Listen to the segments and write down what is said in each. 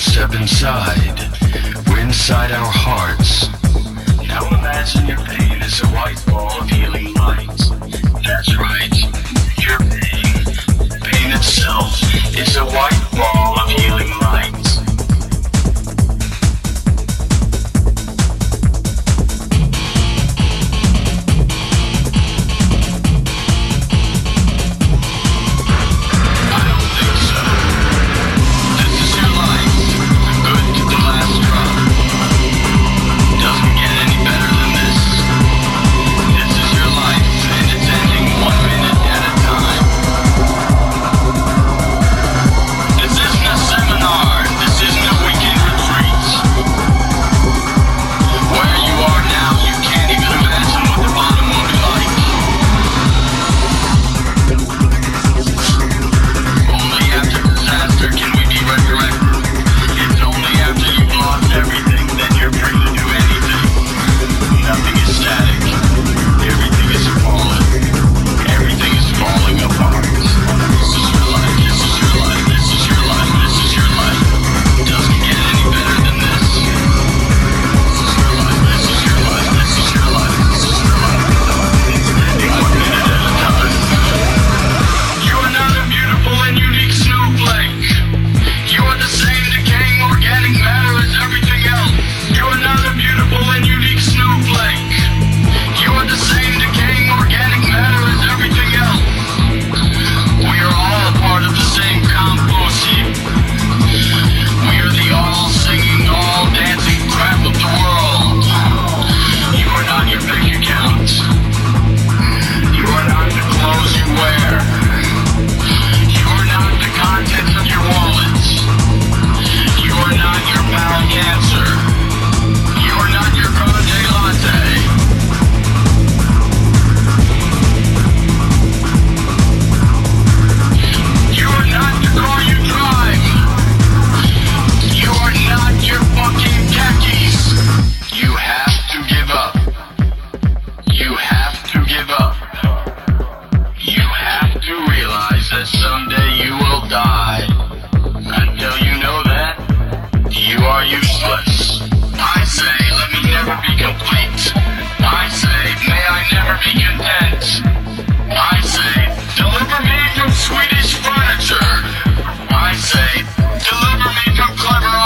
step inside. We're inside our hearts. Now imagine your pain is a white ball of healing light. That's right. ain't no clever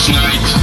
snakes.